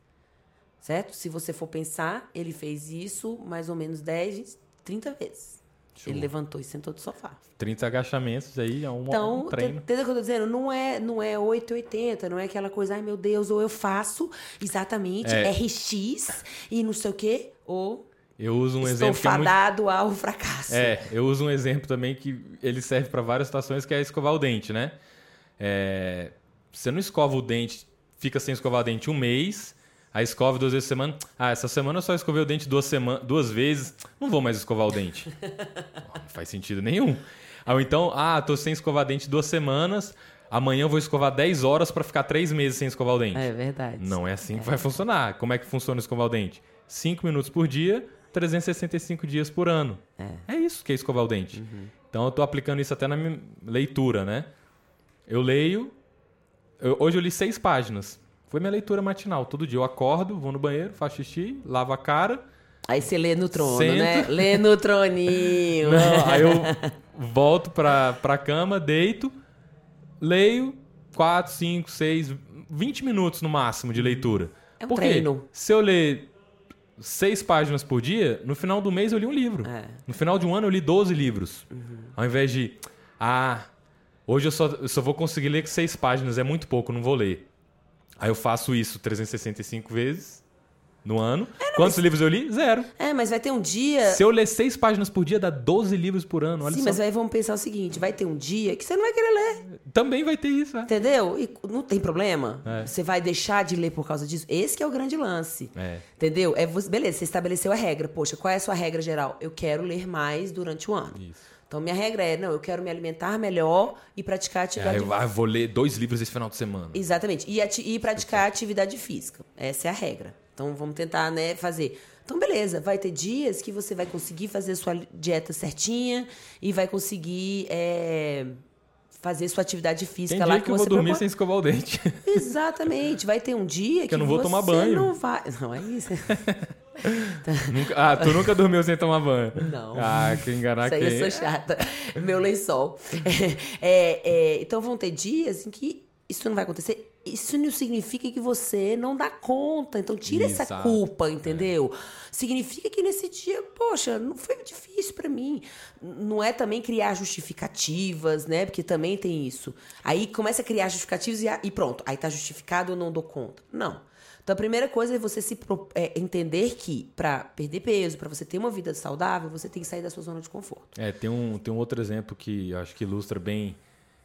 Certo? Se você for pensar, ele fez isso mais ou menos 10, 30 vezes. Ele levantou e sentou do sofá. 30 agachamentos aí é um, Então, um treino. entendeu o que eu tô dizendo? Não é, não é 880, não é aquela coisa, ai meu Deus, ou eu faço exatamente É. RX e não sei o quê, ou Eu uso um estou exemplo que é muito... fadado ao fracasso. É, eu uso um exemplo também que ele serve para várias situações, que é escovar o dente, né? É, você não escova o dente, fica sem escovar o dente um mês, aí escova duas vezes por semana. Ah, essa semana eu só escovei o dente duas, sema duas vezes, não vou mais escovar o dente. não faz sentido nenhum. Ou então, ah, tô sem escovar dente duas semanas, amanhã eu vou escovar 10 horas para ficar três meses sem escovar o dente. É verdade. Não é assim que vai funcionar. Como é que funciona escovar o dente? 5 minutos por dia, 365 dias por ano. É. É isso que é escovar o dente. Então eu tô aplicando isso até na minha leitura, né? Eu leio. eu- hoje eu li seis páginas. Foi minha leitura matinal. Todo dia eu acordo, vou no banheiro, faço xixi, lavo a cara. Aí você lê no trono, Sento. né? Lê no troninho. Não, aí eu volto pra, pra cama, deito, leio 4, 5, 6, 20 minutos no máximo de leitura. É um Por quê? treino. Se eu ler seis páginas por dia, no final do mês eu li um livro. É. No final de um ano eu li 12 livros. Ao invés de, ah, hoje eu só, eu só vou conseguir ler seis páginas, é muito pouco, não vou ler. Aí eu faço isso 365 vezes no ano. Quantos livros eu li? Zero. É, mas vai ter um dia. Se eu ler seis páginas por dia, dá 12 livros por ano. Olha Sim, só. mas aí vamos pensar o seguinte: vai ter um dia que você não vai querer ler. Também vai ter isso, é. Entendeu? E não tem problema. É. Você vai deixar de ler por causa disso. Esse que é o grande lance. É. Entendeu? É beleza, você estabeleceu a regra. Poxa, qual é a sua regra geral? Eu quero ler mais durante o ano. Isso. Então, minha regra é, não, eu quero me alimentar melhor e praticar atividade eu ah, vou ler dois livros esse final de semana. Exatamente. E, e praticar atividade física. Essa é a regra. Então vamos tentar, né, fazer. Então, beleza, vai ter dias que você vai conseguir fazer sua dieta certinha e vai conseguir é, fazer sua atividade física Tem lá dia que eu vou dormir propõe. sem escovar o dente. Exatamente. Vai ter um dia que, eu não vou você tomar banho. não vai. Não é isso. Nunca- ah, tu nunca dormiu sem tomar banho? Não. Ah, que enganar Isso aí eu quem? sou chata. Meu lençol. É, é, então vão ter dias em que isso não vai acontecer. Isso não significa que você não dá conta. Então tira essa Exato. culpa, entendeu? Significa que nesse dia, poxa, não foi difícil pra mim. Não é também criar justificativas, né? Porque também tem isso. Aí começa a criar justificativas e, e pronto. Aí tá justificado, eu não dou conta. Não. Então a primeira coisa é você se é, entender que pra perder peso, pra você ter uma vida saudável, você tem que sair da sua zona de conforto. É, tem um, tem um outro exemplo que acho que ilustra bem.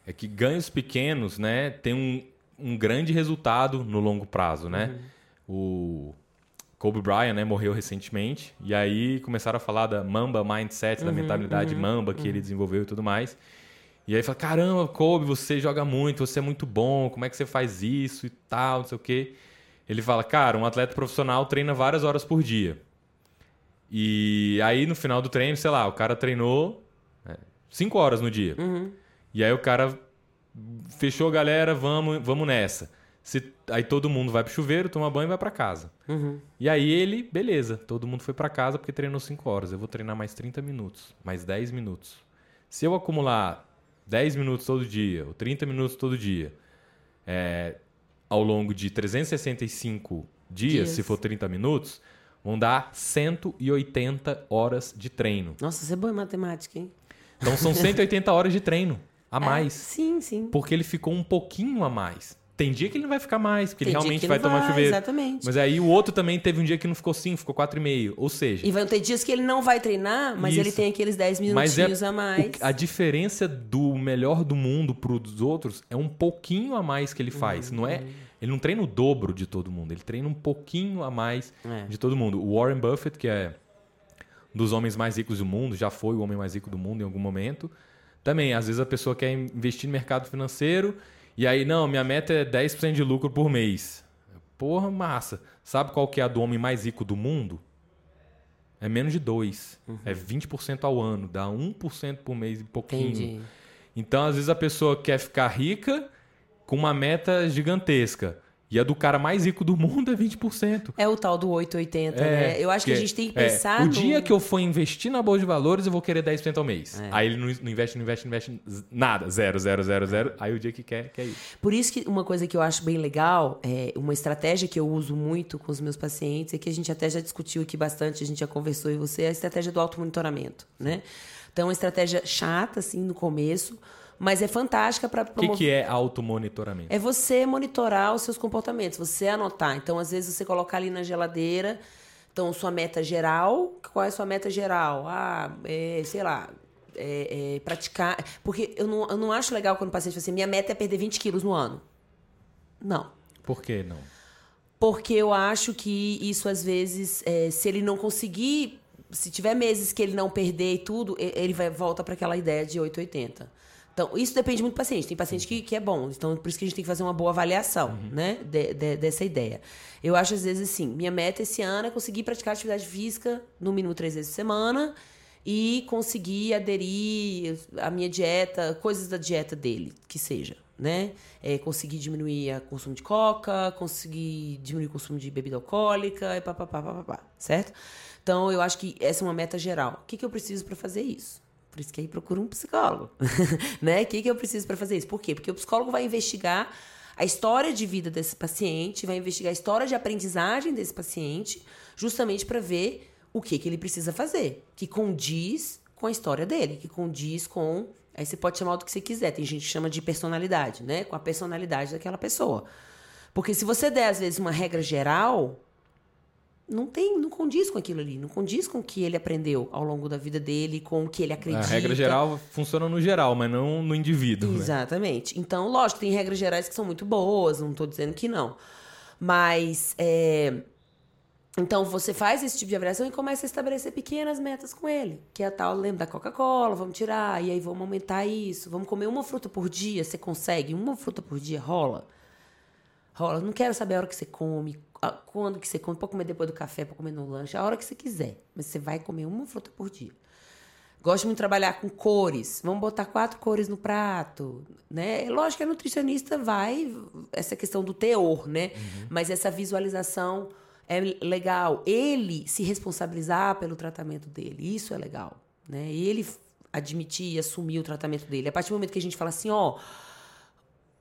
É que ganhos pequenos, né, tem um, um grande resultado no longo prazo, né? O Kobe Bryant, né, morreu recentemente. E aí começaram a falar da Mamba Mindset, da mentalidade Mamba que ele desenvolveu e tudo mais. E aí fala, caramba, Kobe, você joga muito, você é muito bom, como é que você faz isso e tal, não sei o quê. Ele fala, cara, um atleta profissional treina várias horas por dia. E aí no final do treino, sei lá, o cara treinou 5 horas no dia. E aí o cara fechou, galera, vamos, vamos nessa. Se- aí todo mundo vai pro chuveiro, toma banho e vai pra casa. E aí ele, beleza, todo mundo foi pra casa porque treinou 5 horas. Eu vou treinar mais 30 minutos, mais 10 minutos. Se eu acumular 10 minutos todo dia, ou 30 minutos todo dia, é, ao longo de 365 dias, Dias. se for 30 minutos, vão dar 180 horas de treino. Nossa, você é bom em matemática, hein? Então são 180 horas de treino a É, mais. sim, sim. Porque ele ficou um pouquinho a mais. Tem dia que ele não vai ficar mais, porque Tem ele realmente vai não tomar vai, chuveiro. exatamente. Mas aí o outro também teve um dia que não ficou 5, ficou 4,5. Ou seja, E vão ter dias que ele não vai treinar, mas Isso. ele tem aqueles 10 mas é minutinhos a mais. a diferença do melhor do mundo pro dos outros é um pouquinho a mais que ele faz. Não é, ele não treina o dobro de todo mundo, ele treina um pouquinho a mais É. de todo mundo. O Warren Buffett, que é um dos homens mais ricos do mundo, já foi o homem mais rico do mundo em algum momento. Também, às vezes a pessoa quer investir no mercado financeiro e aí, não, minha meta é 10% de lucro por mês. Porra, massa. Sabe qual que é a do homem mais rico do mundo? É menos de 2. É 20% ao ano. Dá 1% por mês e pouquinho. Entendi. Então, às vezes, a pessoa quer ficar rica com uma meta gigantesca. E a do cara mais rico do mundo é 20%. É o tal do 880, É, né? Eu acho que a porque- gente tem que é, pensar o no... dia que eu for investir na bolsa de valores, eu vou querer 10% ao mês. É. Aí ele não, não investe, não investe, não investe nada. Zero, zero, zero, zero. Aí o dia que quer, quer ir. Por isso que uma coisa que eu acho bem legal, é uma estratégia que eu uso muito com os meus pacientes, é que a gente até já discutiu aqui bastante, a gente já conversou e você, é a estratégia do automonitoramento, né? Então, é uma estratégia chata, assim, no começo, mas é fantástica para O que, que é automonitoramento? É você monitorar os seus comportamentos, você anotar. Então, às vezes, você colocar ali na geladeira. Então, sua meta geral. Qual é a sua meta geral? Ah, é, sei lá. É, é, praticar. Porque eu não, eu não acho legal quando o paciente fala assim: minha meta é perder 20 quilos no ano. Não. Por que não? Porque eu acho que isso, às vezes, é, se ele não conseguir. Se tiver meses que ele não perder e tudo, ele vai volta para aquela ideia de 880. Então, isso depende muito do paciente. Tem paciente que, que é bom. Então, por isso que a gente tem que fazer uma boa avaliação, né? de- de- dessa ideia. Eu acho, às vezes, assim, minha meta esse ano é conseguir praticar atividade física no mínimo três vezes por semana e conseguir aderir à minha dieta, coisas da dieta dele, que seja, né? É, conseguir diminuir o consumo de coca, conseguir diminuir o consumo de bebida alcoólica e papapá, papapá, certo? Então, eu acho que essa é uma meta geral. O que, que eu preciso para fazer isso? Por isso que aí procura um psicólogo, né? O que, que eu preciso para fazer isso? Por quê? Porque o psicólogo vai investigar a história de vida desse paciente, vai investigar a história de aprendizagem desse paciente, justamente para ver o que, que ele precisa fazer, que condiz com a história dele, que condiz com. Aí você pode chamar do que você quiser, tem gente que chama de personalidade, né? Com a personalidade daquela pessoa. Porque se você der, às vezes, uma regra geral, não tem, não condiz com aquilo ali, não condiz com o que ele aprendeu ao longo da vida dele, com o que ele acredita. A regra geral funciona no geral, mas não no indivíduo. né? Exatamente. Então, lógico, tem regras gerais que são muito boas, não estou dizendo que não. Mas, é, então, você faz esse tipo de avaliação e começa a estabelecer pequenas metas com ele. Que é a tal, lembra da Coca-Cola, vamos tirar, e aí vamos aumentar isso. Vamos comer uma fruta por dia, você consegue? Uma fruta por dia rola? Rola. Não quero saber a hora que você come, quando que você come. Pode comer depois do café, pode comer no lanche, a hora que você quiser. Mas você vai comer uma fruta por dia. Gosto muito de trabalhar com cores. Vamos botar quatro cores no prato, né? Lógico que a nutricionista vai essa questão do teor, né? Mas essa visualização é legal. Ele se responsabilizar pelo tratamento dele, isso é legal, né? Ele admitir e assumir o tratamento dele. A partir do momento que a gente fala assim, ó,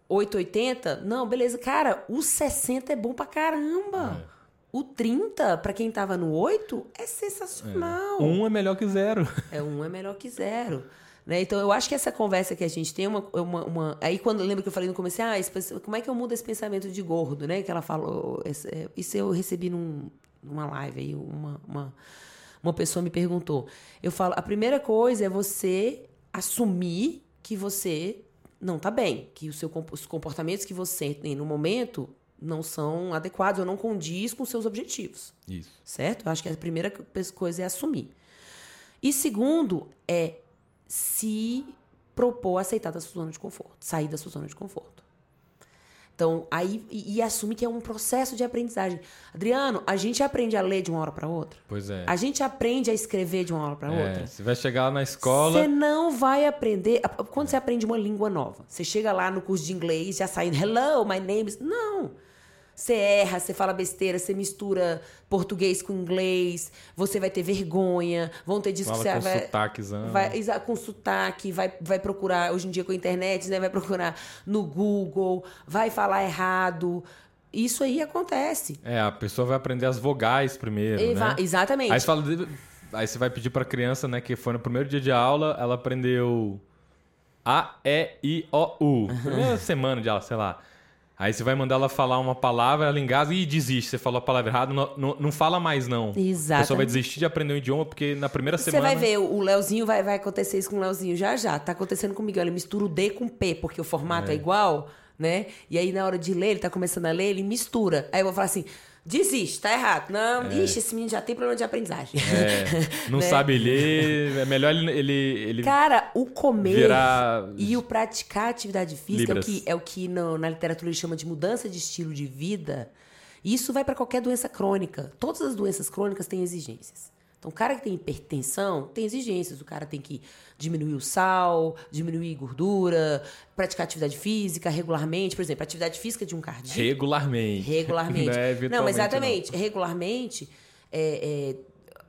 880, não, beleza, cara, o 60 é bom pra caramba. O 30, pra quem tava no 8, é sensacional. Um é melhor que zero. É um é melhor que zero. Né? Então, eu acho que essa conversa que a gente tem é uma. uma, uma- Aí, quando eu lembro que eu falei no começo, ah, esse como é que eu mudo esse pensamento de gordo, né? Que ela falou. é, Isso eu recebi num, numa live aí, uma, uma, uma pessoa me perguntou. Eu falo, a primeira coisa é você assumir que você não tá bem, que seu, os comportamentos que você tem no momento não são adequados ou não condiz com seus objetivos Isso. certo? Eu acho que a primeira co- coisa é assumir. E segundo é se propor a aceitar da sua zona de conforto, sair da sua zona de conforto. Então, aí, e, e assumir que é um processo de aprendizagem. Adriano, a gente aprende a ler de uma hora para outra. Pois é. A gente aprende a escrever de uma hora para É, outra. Você vai chegar na escola. Você não vai aprender. Quando você aprende uma língua nova, você chega lá no curso de inglês, já saindo, hello, my name is. Não. Você erra, você fala besteira, você mistura português com inglês, você vai ter vergonha, vão ter disso que você com vai. sotaquezão. Vai, com sotaque, vai, vai procurar, hoje em dia com a internet, né? Vai procurar no Google, vai falar errado. Isso aí acontece. É, a pessoa vai aprender as vogais primeiro, Eva- né? Exatamente. Aí você fala. Aí você vai pedir pra criança, né, que foi no primeiro dia de aula, ela aprendeu A, E, I, O, U. Primeira semana de aula, sei lá. Aí você vai mandar ela falar uma palavra, ela engasga e desiste. Você falou a palavra errada, não, não, não fala mais, não. A pessoa vai desistir de aprender um idioma porque na primeira Você semana. vai ver, o Leozinho vai, vai acontecer isso com o Leozinho já já. Tá acontecendo comigo. Ele mistura o D com P, porque o formato é, igual, né? E aí, na hora de ler, ele tá começando a ler, ele mistura. Aí eu vou falar assim: desiste, tá errado. Não, ixi, esse menino já tem problema de aprendizagem. É, não Né? sabe ler, é melhor ele, ele, ele Cara, o comer virar. e o praticar atividade física é o Libras. que, é o que no- na literatura eles chama de mudança de estilo de vida. Isso vai para qualquer doença crônica. Todas as doenças crônicas têm exigências. Então, o cara que tem hipertensão tem exigências. O cara tem que diminuir o sal, diminuir gordura, praticar atividade física regularmente. Por exemplo, atividade física de um cardíaco. Regularmente. Regularmente. Não, é não, exatamente. Regularmente, é,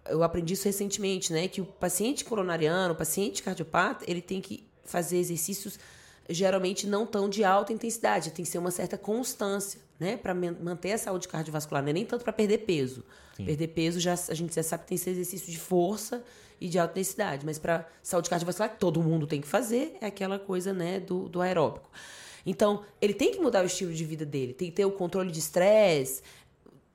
é, eu aprendi isso recentemente, né? Que o paciente coronariano, o paciente cardiopata, ele tem que fazer exercícios geralmente não tão de alta intensidade, tem que ser uma certa constância, né? Para manter a saúde cardiovascular, não é nem tanto para perder peso. Perder peso, já, a gente já sabe que tem que ser exercício de força e de alta densidade. Mas para saúde cardiovascular, que todo mundo tem que fazer, é aquela coisa né, do, do aeróbico. Então, ele tem que mudar o estilo de vida dele, tem que ter o controle de estresse,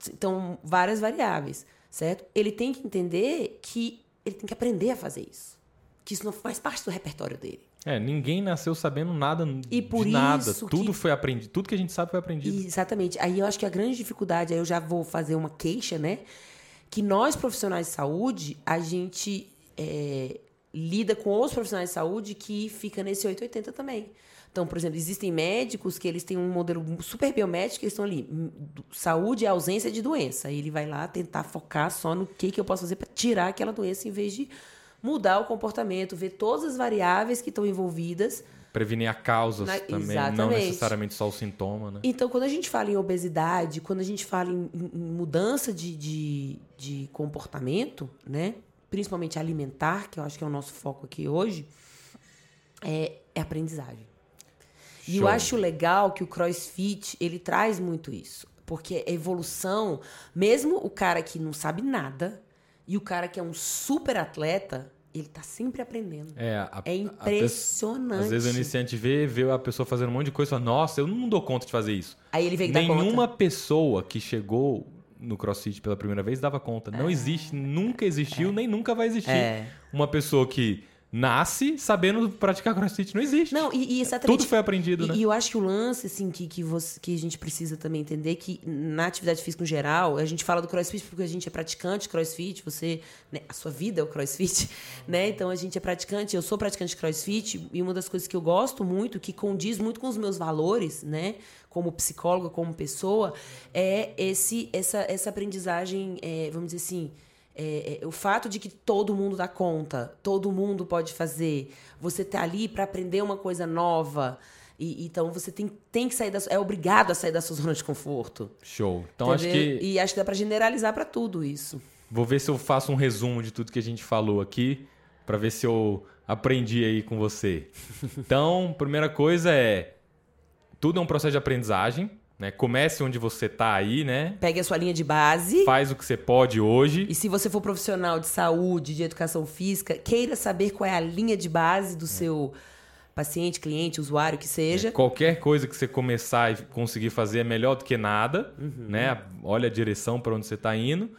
então, várias variáveis, certo? Ele tem que entender que ele tem que aprender a fazer isso. Que isso não faz parte do repertório dele. É, ninguém nasceu sabendo nada E por de nada. isso Tudo foi aprendido. Tudo que a gente sabe foi aprendido. Exatamente. Aí eu acho que a grande dificuldade, aí eu já vou fazer uma queixa, né? Que nós, profissionais de saúde, a gente é, lida com os profissionais de saúde que fica nesse 880 também. Então, por exemplo, existem médicos que eles têm um modelo super biomédico, eles estão ali, hum, saúde é ausência de doença. Aí ele vai lá tentar focar só no que, que eu posso fazer para tirar aquela doença, em vez de mudar o comportamento, ver todas as variáveis que estão envolvidas Prevenir a causas Na- também, não exatamente. necessariamente só o sintoma, né? Então, quando a gente fala em obesidade, quando a gente fala em, em- mudança de, de, de comportamento, né? Principalmente alimentar, que eu acho que é o nosso foco aqui hoje, é, é aprendizagem. E eu Show. acho legal que o CrossFit, ele traz muito isso. Porque a evolução, mesmo o cara que não sabe nada e o cara que é um super atleta, ele tá sempre aprendendo. É, a, É pe- impressionante. Às vezes o iniciante vê, vê a pessoa fazendo um monte de coisa e fala, nossa, eu não dou conta de fazer isso. Aí ele vem que dá conta. Nenhuma pessoa que chegou no CrossFit pela primeira vez dava conta. Não existe, nunca existiu, nem nunca vai existir. É. Uma pessoa que nasce sabendo praticar CrossFit. Não existe. Não, e, e exatamente. Tudo foi aprendido, e, né? E eu acho que o lance, assim, que, que, você, que a gente precisa também entender que na atividade física no geral, a gente fala do crossfit porque a gente é praticante de crossfit, você, né, a sua vida é o crossfit, né? Então a gente é praticante, eu sou praticante de crossfit, e uma das coisas que eu gosto muito, que condiz muito com os meus valores, né? Como psicóloga, como pessoa, é esse, essa, essa aprendizagem, é, vamos dizer assim, é, é, o fato de que todo mundo dá conta, todo mundo pode fazer, você tá ali para aprender uma coisa nova. E, então você tem, tem que sair da é obrigado a sair da sua zona de conforto. Show. Então acho entendeu? que E acho que dá para generalizar para tudo isso. vou ver se eu faço um resumo de tudo que a gente falou aqui, pra ver se eu aprendi aí com você. Então, primeira coisa é tudo é um processo de aprendizagem, né? Comece onde você tá aí, né? Pegue a sua linha de base. Faz o que você pode hoje. E se você for profissional de saúde, de educação física, queira saber qual é a linha de base do seu paciente, cliente, usuário, que seja. Qualquer coisa que você começar e conseguir fazer é melhor do que nada, Uhum. né? Olha a direção para onde você está indo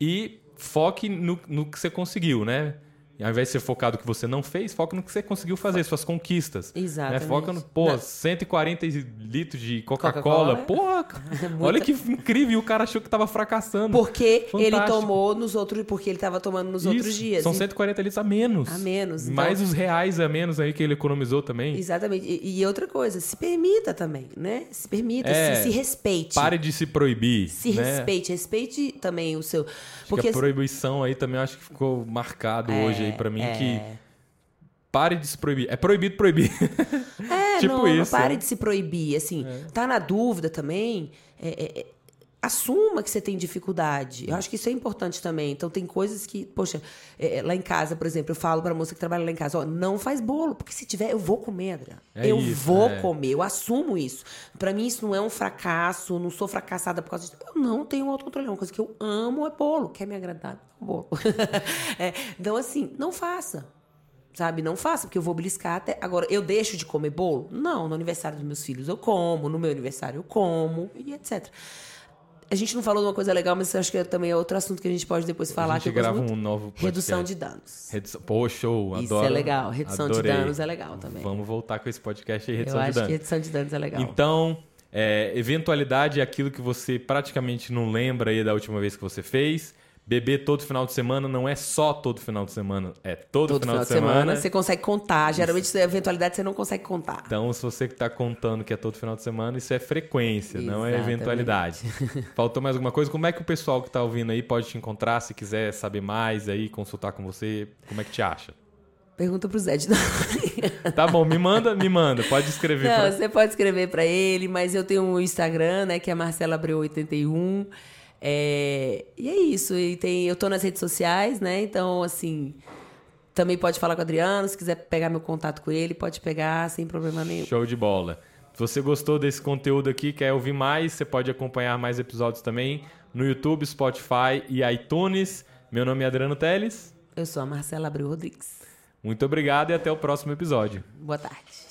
e foque no, no que você conseguiu, né? E ao invés de ser focado no que você não fez, foque no que você conseguiu fazer, suas conquistas. Né? Exatamente. Foca no, pô, Não. 140 litros de Coca-Cola, Coca-Cola. é. Porra, olha que incrível. E o cara achou que tava fracassando. Porque ele Fantástico. tomou nos outros. Porque ele estava tomando nos outros Isso, dias. São Então- 140 litros a menos. A menos, então- Mais os reais a menos aí que ele economizou também. Exatamente. E, e outra coisa, se permita também, né? Se permita, É, se, se respeite. Pare de se proibir. Se né? respeite, respeite também o seu. Acho Porque que a proibição aí também acho que ficou marcado hoje aí pra mim é. que pare de se proibir. É proibido proibir. É, tipo não, não isso, pare é. de se proibir. Assim, tá na dúvida também. é, é, é, assuma que você tem dificuldade. Eu acho que isso é importante também. Então, tem coisas que, poxa, é, lá em casa, por exemplo, eu falo pra moça que trabalha lá em casa: ó, não faz bolo, porque se tiver, eu vou comer, Adriana. É eu isso, vou é. comer, eu assumo isso. Pra mim, isso não é um fracasso, não sou fracassada por causa disso. Eu não tenho autocontrole. Uma coisa que eu amo é bolo. Quer me agradar? Bolo. É, então, assim, não faça. Sabe? Não faça, porque eu vou beliscar até. Agora, eu deixo de comer bolo? Não, no aniversário dos meus filhos eu como, no meu aniversário eu como, e etc. A gente não falou de uma coisa legal, mas eu acho que também é outro assunto que a gente pode depois falar. a gente que eu grava um novo podcast. Redução de danos. Redução... Pô, show. Isso adoro. é legal. Redução Adorei. de danos é legal também. Vamos voltar com esse podcast aí, eu redução de acho danos. que redução de danos é legal. Então, é, eventualidade é aquilo que você praticamente não lembra aí da última vez que você fez. Beber todo final de semana não é só todo final de semana, é todo, Todo final, de semana. você consegue contar. Geralmente, essa eventualidade você não consegue contar. Então, se você que está contando que é todo final de semana, isso é frequência, não é Exatamente. eventualidade. Faltou mais alguma coisa? Como é que o pessoal que está ouvindo aí pode te encontrar? Se quiser saber mais aí, consultar com você, como é que te acha? Pergunta pro Zé de Tá bom, me manda, me manda. Pode escrever. Não, pra- você pode escrever pra ele, mas eu tenho um Instagram, né, que é Marcela Abreu 81. É, e é isso. E tem, eu tô nas redes sociais, né? Então, assim, também pode falar com o Adriano, se quiser pegar meu contato com ele, pode pegar sem problema nenhum. Show de bola. Se você gostou desse conteúdo aqui, quer ouvir mais, você pode acompanhar mais episódios também no YouTube, Spotify e iTunes. Meu nome é Adriano Teles. Eu sou a Marcela Abreu Rodrigues. Muito obrigado e até o próximo episódio. Boa tarde.